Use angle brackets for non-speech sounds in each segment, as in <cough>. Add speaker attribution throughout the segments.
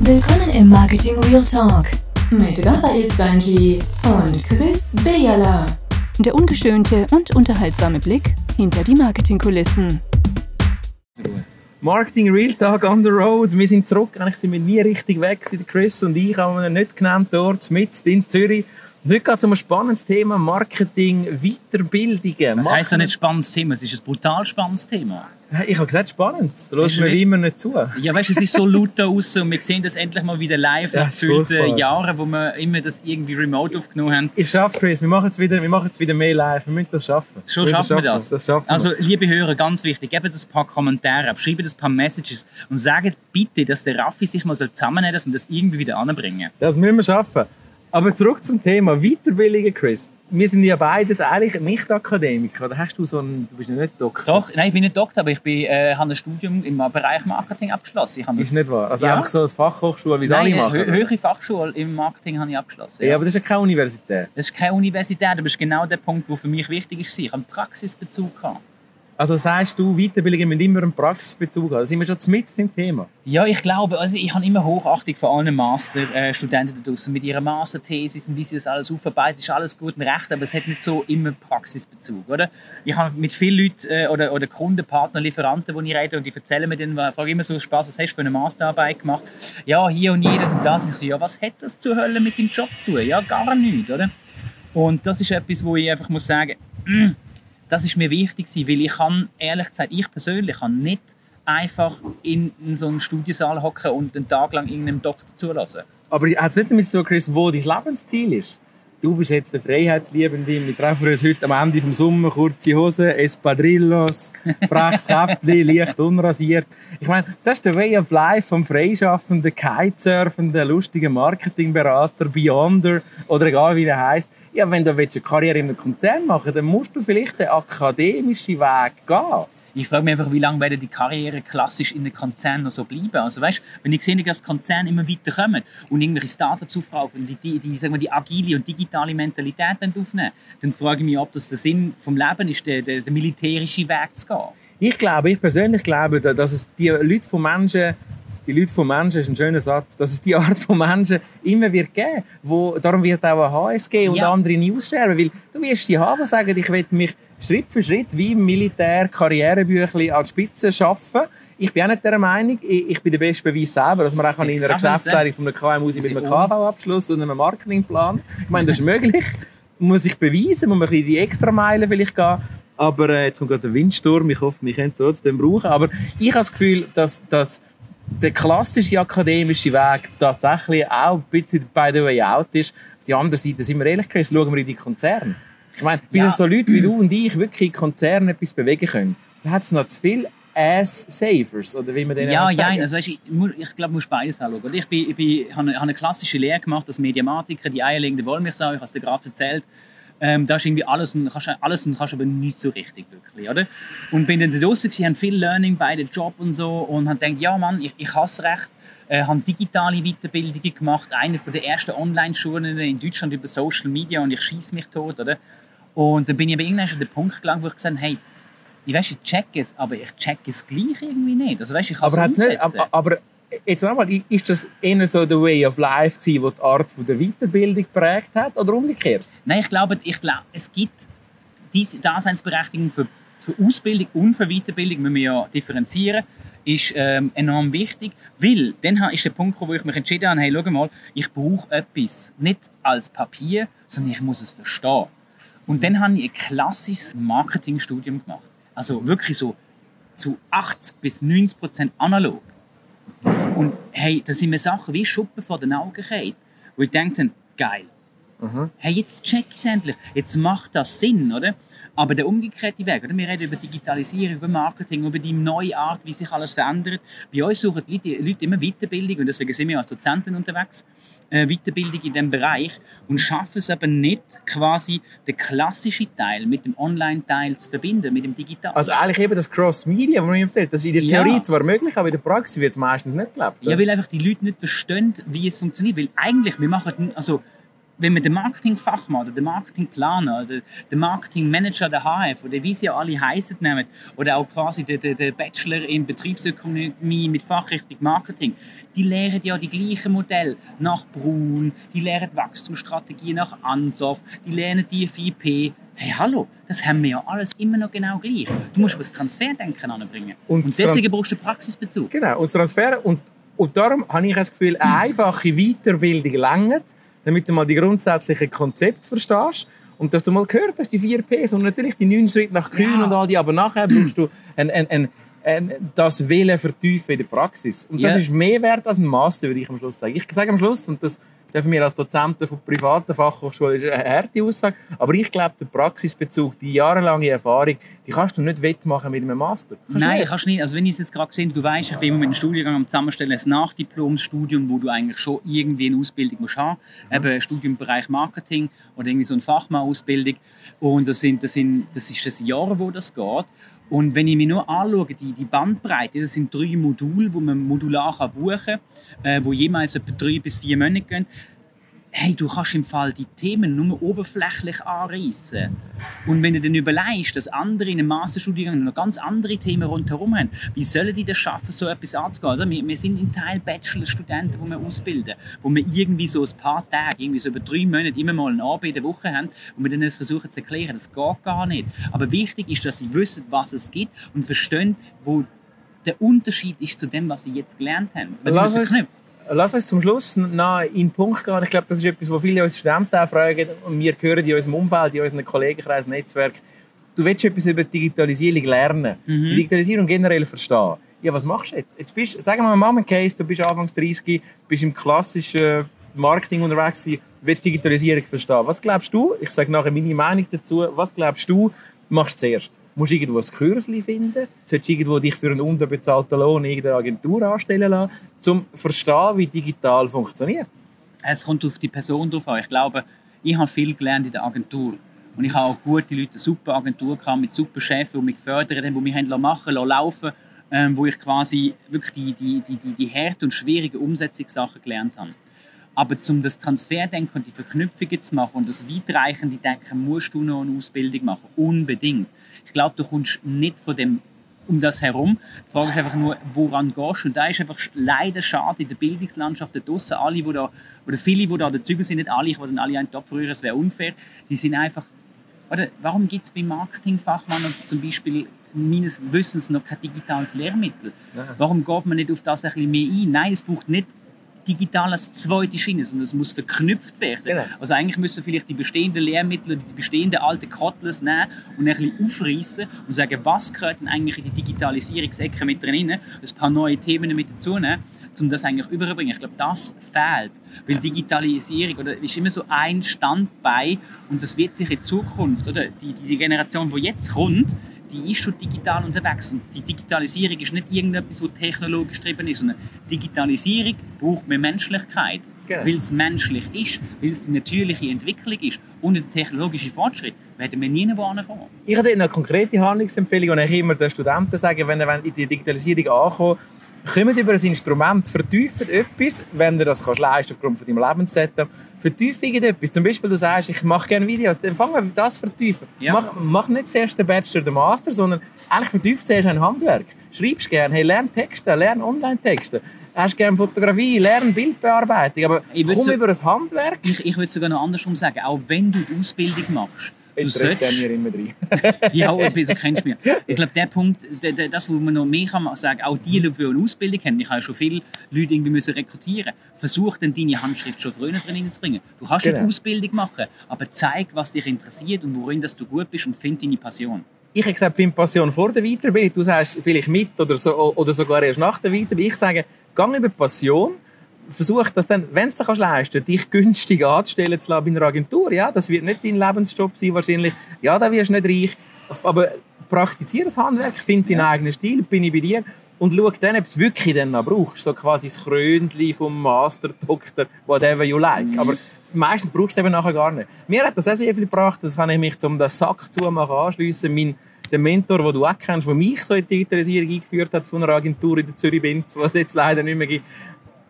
Speaker 1: Willkommen im Marketing Real Talk mit Raphael Stanji und Chris Bejala. Der ungeschönte und unterhaltsame Blick hinter die Marketingkulissen.
Speaker 2: Marketing Real Talk on the Road. Wir sind zurück. Eigentlich sind wir nie richtig weg. Chris und ich haben wir nicht genannt dort, mit in Zürich. Heute geht es um ein spannendes Thema, Marketing, Weiterbildungen.
Speaker 3: Das heisst ja nicht spannendes Thema, es ist ein brutal spannendes Thema.
Speaker 2: Ich habe gesagt, spannend. Da hörst mir wie immer nicht zu.
Speaker 3: Ja, weißt du, es ist so laut da draußen und wir sehen das endlich mal wieder live ja, nach gefühlten Jahren, wo wir immer das irgendwie remote aufgenommen haben.
Speaker 2: Ich schaffe Chris. Wir machen es wieder, wir machen es wieder mehr live. Wir müssen das schaffen.
Speaker 3: Schon wir schaffen wir das. das schaffen also, liebe Hörer, ganz wichtig, gebt uns ein paar Kommentare ab, schreibt uns ein paar Messages und sagt bitte, dass der Raffi sich mal zusammennehmen soll, dass wir das irgendwie wieder anbringen.
Speaker 2: Das müssen wir schaffen. Aber zurück zum Thema Weiterbildungen, Chris. Wir sind ja beides eigentlich nicht Akademiker. Oder hast du so einen, du bist ja nicht Doktor?
Speaker 3: Doch, nein, ich bin nicht Doktor, aber ich bin, äh, habe ein Studium im Bereich Marketing abgeschlossen. Ich
Speaker 2: ist nicht wahr? Also ja. einfach so eine Fachhochschule, wie es alle machen?
Speaker 3: Nein, höhere Fachschule im Marketing habe ich abgeschlossen.
Speaker 2: Ja. ja. aber das ist ja keine Universität.
Speaker 3: Das ist keine Universität, aber das ist genau der Punkt, der für mich wichtig ist. Ich habe einen Praxisbezug gehabt.
Speaker 2: Also sagst du, Weiterbildungen müssen immer einen Praxisbezug haben. Da sind wir schon mit dem Thema.
Speaker 3: Ja, ich glaube, also ich habe immer Hochachtung vor allen Masterstudenten da draußen mit ihren Masterthesis und wie sie das alles aufarbeiten. Ist alles gut und recht, aber es hat nicht so immer Praxisbezug, oder? Ich habe mit vielen Leuten äh, oder, oder Kunden, Partner, Lieferanten, die ich rede und die erzählen mir dann, frage immer so Spaß, was hast du für eine Masterarbeit gemacht? Ja, hier und jedes und das. Ich so, ja, was hat das zur Hölle mit dem Job zu tun? Ja, gar nichts, oder? Und das ist etwas, wo ich einfach muss sagen, mm, <clears throat> das ist mir wichtig weil ich kann, ehrlich gesagt, ich persönlich kann nicht einfach in, so einem Studiensaal hocken und einen Tag lang irgendeinem Doktor zulassen.
Speaker 2: Aber hat es nicht damit so, Chris, wo dein Lebensziel ist? Du bist jetzt der Freiheitsliebende. Wir treffen uns heute am Ende vom Sommer. Kurze Hose, Espadrillos, freches Käppli, <laughs> leicht unrasiert. Ich meine, das ist der Way of Life vom freischaffenden, kitesurfenden, lustigen Marketingberater, Beyonder oder egal wie er heißt. Ja, wenn du eine Karriere in einem Konzern machen willst, dann musst du vielleicht den akademischen Weg gehen.
Speaker 3: Ich frage mich einfach, wie lange werden die Karriere klassisch in den Konzernen noch so bleiben? Also weißt, wenn ich sehe, dass Konzerne immer weiter kommen und irgendwelche Startups aufkaufen, die, die, die, sagen wir, die agile und digitale Mentalität aufnehmen, dann frage ich mich, ob das der Sinn vom Leben ist, der, der, der militärische Weg zu gehen.
Speaker 2: Ich glaube, ich persönlich glaube, dass es die Leute von Menschen die Leute von Menschen ist ein schöner Satz, dass es die <laughs> Art von Menschen immer wird geben, wo darum wird auch ein HSG und ja. andere nie aussterben, weil du wirst die haben, die sagen, ich will mich Schritt für Schritt wie im Militär Karrierebüchli an die Spitze schaffen. Ich bin auch nicht der Meinung, ich, bin der beste Beweis selber, dass man auch in einer Geschäftsleitung von einer KMU mit einem KV-Abschluss und einem Marketingplan, ich meine, das ist möglich, muss ich beweisen, muss man ein die extra Meilen vielleicht gehen, aber äh, jetzt kommt gerade der Windsturm, ich hoffe, wir können es trotzdem brauchen, aber ich habe das Gefühl, dass, dass der klassische akademische Weg tatsächlich auch ein bisschen by the way out ist. Auf der anderen Seite, sind wir ehrlich gesagt, schauen wir in die Konzerne. Ich meine, bis ja. so Leute wie du und ich wirklich in Konzernen etwas bewegen können, da hat es noch zu viel Ass-Savers, oder wie man den
Speaker 3: Ja, ja, also weißt, ich, ich glaube, du musst beides anschauen. Ich, bin, ich bin, habe, eine, habe eine klassische Lehre gemacht als Mediamatiker, die eierlegende Wollmilchsau, ich habe es dir gerade erzählt. Ähm, da ist irgendwie alles und kannst alles und kannst aber nicht so richtig wirklich, oder? Und bin dann da draußen gewesen, viel Learning bei dem Job und so und habe gedacht, ja Mann, ich, ich hasse recht, äh, habe digitale Weiterbildungen gemacht, eine von der ersten Online-Schulen in Deutschland über Social Media und ich schieße mich tot, oder? Und dann bin ich aber irgendwann schon an den Punkt gelangt, wo ich gesagt habe, hey, ich weiß, ich check es, aber ich check es gleich irgendwie nicht. Also weißt, ich kann
Speaker 2: aber es nicht, aber, aber jetzt nochmal, ist das eher so der Way of Life gewesen, wo die Art von der Weiterbildung geprägt hat oder umgekehrt?
Speaker 3: Nein, ich glaube, ich glaube es gibt diese Daseinsberechtigung für, für Ausbildung und für Weiterbildung, müssen wir ja differenzieren, ist ähm, enorm wichtig, weil dann ist der Punkt, wo ich mich entschieden habe, hey, schau mal, ich brauche etwas nicht als Papier, sondern ich muss es verstehen. Und dann habe ich ein klassisches Marketingstudium gemacht. Also wirklich so zu 80 bis 90 Prozent analog. Und hey, da sind mir Sachen wie Schuppen vor den Augen gefallen, wo ich denke, geil. Mhm. Hey, jetzt check ich es endlich. Jetzt macht das Sinn, oder? Aber der umgekehrte Weg, oder? Wir reden über Digitalisierung, über Marketing, über die neue Art, wie sich alles verändert. Bei uns suchen die Leute immer Weiterbildung und deswegen sind wir als Dozenten unterwegs. Äh, Weiterbildung in diesem Bereich und schaffen es aber nicht, quasi den klassischen Teil mit dem Online-Teil zu verbinden, mit dem Digitalen.
Speaker 2: Also eigentlich eben das Cross-Media, was man erzählt, das ist in der Theorie ja. zwar möglich, aber in der Praxis wird es meistens nicht gelebt.
Speaker 3: Ja, weil einfach die Leute nicht verstehen, wie es funktioniert. Weil eigentlich, wir machen, also wenn man den Marketingfachmann oder den Marketingplaner oder den Marketingmanager der HF oder wie sie alle heißen nehmen oder auch quasi den, den, den Bachelor in Betriebsökonomie mit Fachrichtung Marketing, die lehren ja die gleichen Modelle nach Brun, die lehren Wachstumsstrategie nach Ansoff, die lernen die FIP. Hey, hallo, das haben wir ja alles immer noch genau gleich. Du musst aber das Transferdenken anbringen. Und, und deswegen brauchst du Praxisbezug.
Speaker 2: Genau, und das Transfer und, und darum habe ich das Gefühl, eine einfache Weiterbildung längert, damit du mal die grundsätzlichen Konzepte verstehst und dass du mal gehört hast, die vier Ps und natürlich die neun Schritte nach Kühn ja. und all die, aber nachher brauchst du ein, ein, ein, ein, das Willen vertiefen in der Praxis. Und das ja. ist mehr wert als ein Master, würde ich am Schluss sagen. Ich sage am Schluss, und das dürfen wir als Dozenten von privaten Fachhochschulen, ist eine harte Aussage, aber ich glaube, der Praxisbezug, die jahrelange Erfahrung, die kannst du nicht wettmachen mit einem Master.
Speaker 3: Kannst Nein, kannst du nicht. Also wenn ich es jetzt gerade gesehen du weißt, ich bin mit einem Studiengang am Zusammenstellen, ein Nachdiplomsstudium, wo du eigentlich schon irgendwie eine Ausbildung musst haben, mhm. eben ein Studium im Bereich Marketing oder irgendwie so eine Fachmann-Ausbildung und das, sind, das, sind, das ist das Jahr, wo das geht und wenn ich mir nur anschaue, die, die Bandbreite, das sind drei Module, wo man modular kann buchen kann, äh, wo jemals etwa drei bis vier Monate gehen hey, du kannst im Fall die Themen nur oberflächlich anreißen. Und wenn du dann überlegst, dass andere in einem Masterstudiengang noch ganz andere Themen rundherum haben, wie sollen die das schaffen, so etwas anzugehen? Wir, wir sind in Teil Bachelor-Studenten, die wir ausbilden, wo wir irgendwie so ein paar Tage, irgendwie so über drei Monate immer mal eine Arbeit in der Woche haben und wir dann das versuchen zu erklären. Das geht gar nicht. Aber wichtig ist, dass sie wissen, was es gibt und verstehen, wo der Unterschied ist zu dem, was sie jetzt gelernt haben.
Speaker 2: Weil Lass verknüpft lass uns zum Schluss noch in den Punkt gehen. Ich glaube, das ist etwas, was viele unserer Studenten auch fragen und wir hören in unserem Umfeld, in unserem Kollegenkreis, Netzwerk. Du willst etwas über Digitalisierung lernen, mhm. Digitalisierung generell verstehen. Ja, was machst du jetzt? Jetzt bist, sagen wir mal, ein Case, du bist Anfangs 30, bist im klassischen Marketing unterwegs gewesen, willst Digitalisierung verstehen. Was glaubst du? Ich sage nachher meine Meinung dazu. Was glaubst du, machst du zuerst? Musst irgendwo ein Kürzli finden, sollst irgendwo dich für einen unterbezahlten Lohn in irgendeine Agentur anstellen lassen, um zu verstehen, wie digital funktioniert.
Speaker 3: Es kommt auf die Person drauf an. Ich glaube, ich habe viel gelernt in der Agentur. Und ich habe auch gute Leute, eine super Agentur gehabt, mit super Chefs, die mich gefördert haben, die mich haben machen lassen, laufen ähm, wo ich quasi wirklich die, die, die, die, die harte und schwierige Umsetzungssachen gelernt habe. Aber um das Transferdenken und die Verknüpfungen zu machen und das weitreichende Denken, musst du noch eine Ausbildung machen. Unbedingt. Ich glaube, du kommst nicht von dem um das herum. Die Frage ist einfach nur, woran gehst du? Und da ist einfach leider schade in der Bildungslandschaft da draussen, alle, die da, oder viele, die da dazu sind, nicht alle, ich würde alle einen Topf rühren, es wäre unfair, die sind einfach, oder warum gibt es beim Marketingfachmann zum Beispiel meines Wissens noch kein digitales Lehrmittel? Ja. Warum geht man nicht auf das ein bisschen mehr ein? Nein, es braucht nicht digital als zweite Schiene, sondern es muss verknüpft werden. Genau. Also eigentlich müssen wir vielleicht die bestehenden Lehrmittel, die bestehenden alten Kotlers nehmen und ein bisschen aufreißen und sagen, was gehört denn eigentlich in die Digitalisierungsecke mit drin, ein paar neue Themen mit dazu nehmen, um das eigentlich überzubringen. Ich glaube, das fehlt, weil Digitalisierung oder ist immer so ein Standbein und das wird sich in Zukunft, oder die, die Generation, die jetzt kommt, die ist schon digital unterwegs. Und die Digitalisierung ist nicht irgendetwas, was technologisch getrieben ist, sondern Digitalisierung braucht mehr Menschlichkeit. Genau. Weil es menschlich ist, weil es die natürliche Entwicklung ist. Ohne den technologischen Fortschritt werden wir nie kommen.
Speaker 2: Ich habe eine konkrete Handlungsempfehlung, und ich immer den Studenten sagen, wenn ihr in die Digitalisierung ankommt, kommt über ein Instrument, vertiefen etwas, wenn du das kannst leisten aufgrund von deinem Lebenssetup, vertiefe irgendetwas. Zum Beispiel, du sagst, ich mache gerne Videos, dann fang an das vertiefen. Ja. Mach, mach nicht zuerst den Bachelor, den Master, sondern eigentlich vertieft zuerst ein Handwerk. Schreibst gerne, hey, lern Texte, lern Online-Texte. Hast gerne Fotografie, lern Bildbearbeitung, aber komm so, über ein Handwerk.
Speaker 3: Ich, ich würde sogar noch andersrum sagen, auch wenn du die Ausbildung machst,
Speaker 2: Du solltest... mir immer drin.
Speaker 3: ja, so kennst du mich. Ich glaube, der Punkt, das, was man noch mehr kann sagen, auch die, die eine Ausbildung haben, ich habe schon viele Leute irgendwie müssen rekrutieren, versuch dann deine Handschrift schon früher drin zu bringen. Du kannst genau. eine Ausbildung machen, aber zeig, was dich interessiert und worin dass du gut bist und find deine Passion.
Speaker 2: Ich habe gesagt, find Passion vor der Weiterbildung. Du sagst vielleicht mit oder, so, oder sogar erst nach der Weiterbildung. Ich sage, gang über Passion versuch das dann, wenn du es leisten dich günstig anzustellen zu lassen bei einer Agentur. Ja, das wird nicht dein Lebensjob sein wahrscheinlich. Ja, da wirst du nicht reich. Aber praktiziere das Handwerk, find deinen ja. eigenen Stil, bin ich bei dir und schau dann, ob du es wirklich dann noch brauchst. So quasi das Krönchen vom Master, Doktor, whatever you like. Mhm. Aber meistens brauchst du es eben nachher gar nicht. Mir hat das auch sehr viel gebracht, das kann ich mich zum den Sack zumachen anschliessen. Mein der Mentor, den du auch kennst, der mich so in die Digitalisierung eingeführt hat von einer Agentur in der Zürich Benz, was es jetzt leider nicht mehr gibt,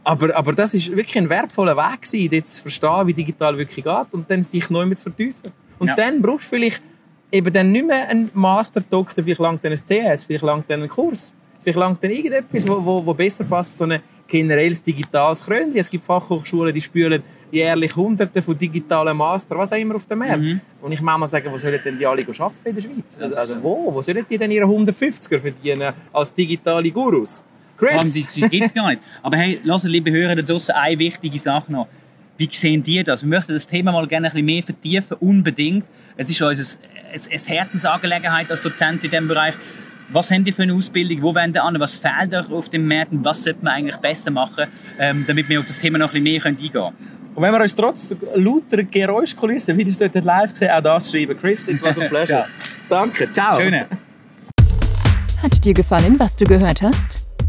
Speaker 2: Aber, aber das ist wirklich ein wertvoller Weg gewesen, jetzt zu verstehen, wie digital wirklich geht und dann sich neu mit zu vertiefen. Und
Speaker 3: Ja.
Speaker 2: dann brauchst du vielleicht eben dann nicht mehr einen Master-Doktor, vielleicht langt dann ein CS, vielleicht langt dann ein Kurs, vielleicht langt dann irgendetwas, wo, wo, wo besser passt, so ein generelles digitales Krönchen. Es gibt Fachhochschulen, die spülen jährlich Hunderte von digitalen Master, was auch immer auf dem Markt.
Speaker 3: Mhm.
Speaker 2: Und ich muss mal sagen, wo sollen denn die alle arbeiten in der Schweiz? Also
Speaker 3: so.
Speaker 2: wo? Wo sollen die denn ihre 150er verdienen als digitale Gurus? Chris?
Speaker 3: die, die gibt es gar nicht. Aber hey, lasst liebe Hörer da draussen eine wichtige Sache noch. Wie sehen die das? Wir möchten das Thema mal gerne ein bisschen mehr vertiefen, unbedingt. Es ist uns eine, Herzensangelegenheit als Dozent in diesem Bereich. Was haben die für eine Ausbildung? Wo wollen die an? Was fehlt euch auf dem Markt? Und was sollte man eigentlich besser machen, ähm, damit wir auf das Thema noch ein bisschen mehr eingehen können?
Speaker 2: Und wenn wir uns trotz lauter Geräuschkulissen wieder sollten live sehen, auch das schreiben. Chris, it was a pleasure.
Speaker 3: Ciao.
Speaker 2: Danke, ciao.
Speaker 3: Schöne.
Speaker 1: Hat dir gefallen, was du gehört hast?